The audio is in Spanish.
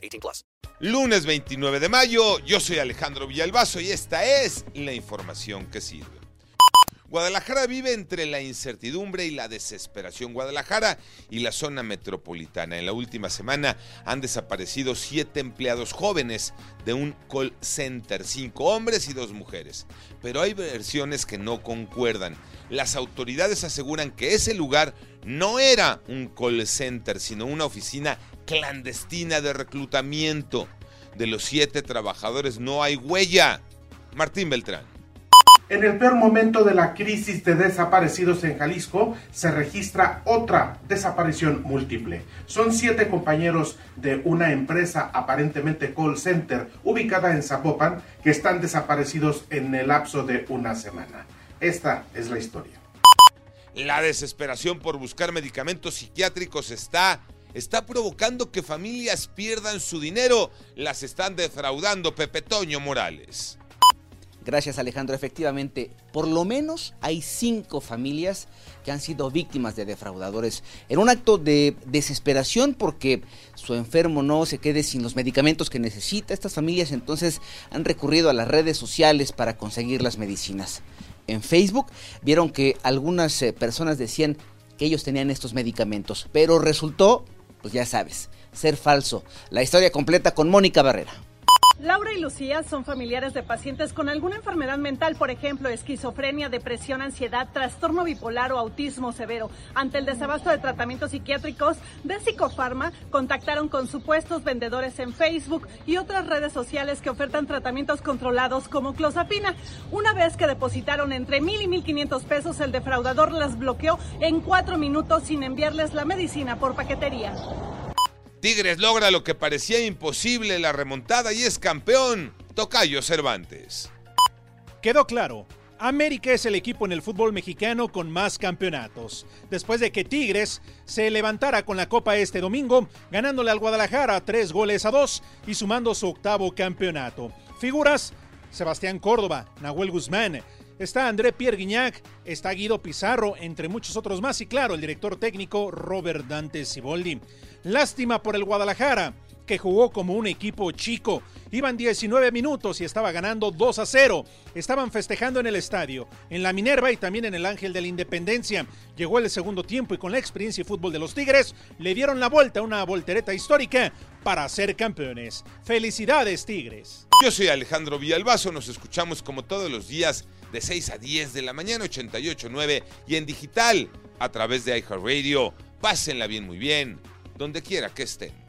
18 plus. Lunes 29 de mayo, yo soy Alejandro Villalbazo y esta es la información que sirve. Guadalajara vive entre la incertidumbre y la desesperación. Guadalajara y la zona metropolitana. En la última semana han desaparecido siete empleados jóvenes de un call center, cinco hombres y dos mujeres. Pero hay versiones que no concuerdan. Las autoridades aseguran que ese lugar no era un call center, sino una oficina clandestina de reclutamiento. De los siete trabajadores no hay huella. Martín Beltrán. En el peor momento de la crisis de desaparecidos en Jalisco, se registra otra desaparición múltiple. Son siete compañeros de una empresa aparentemente call center ubicada en Zapopan que están desaparecidos en el lapso de una semana. Esta es la historia. La desesperación por buscar medicamentos psiquiátricos está está provocando que familias pierdan su dinero. Las están defraudando Pepe Toño Morales. Gracias Alejandro, efectivamente, por lo menos hay cinco familias que han sido víctimas de defraudadores en un acto de desesperación porque su enfermo no se quede sin los medicamentos que necesita. Estas familias entonces han recurrido a las redes sociales para conseguir las medicinas. En Facebook vieron que algunas eh, personas decían que ellos tenían estos medicamentos, pero resultó, pues ya sabes, ser falso. La historia completa con Mónica Barrera. Laura y Lucía son familiares de pacientes con alguna enfermedad mental, por ejemplo, esquizofrenia, depresión, ansiedad, trastorno bipolar o autismo severo. Ante el desabasto de tratamientos psiquiátricos de Psicofarma, contactaron con supuestos vendedores en Facebook y otras redes sociales que ofertan tratamientos controlados como clozapina. Una vez que depositaron entre mil y mil quinientos pesos, el defraudador las bloqueó en cuatro minutos sin enviarles la medicina por paquetería. Tigres logra lo que parecía imposible, la remontada y es campeón. Tocayo Cervantes. Quedó claro, América es el equipo en el fútbol mexicano con más campeonatos. Después de que Tigres se levantara con la Copa este domingo, ganándole al Guadalajara tres goles a dos y sumando su octavo campeonato. Figuras, Sebastián Córdoba, Nahuel Guzmán, está André Pierre Guignac, está Guido Pizarro, entre muchos otros más, y claro, el director técnico Robert Dante Siboldi. Lástima por el Guadalajara, que jugó como un equipo chico. Iban 19 minutos y estaba ganando 2 a 0. Estaban festejando en el estadio, en la Minerva y también en el Ángel de la Independencia. Llegó el segundo tiempo y con la experiencia y fútbol de los Tigres le dieron la vuelta, una voltereta histórica para ser campeones. Felicidades, Tigres. Yo soy Alejandro Villalbazo, nos escuchamos como todos los días de 6 a 10 de la mañana, 88.9 y en digital a través de iHeartRadio. Pásenla bien, muy bien donde quiera que estén.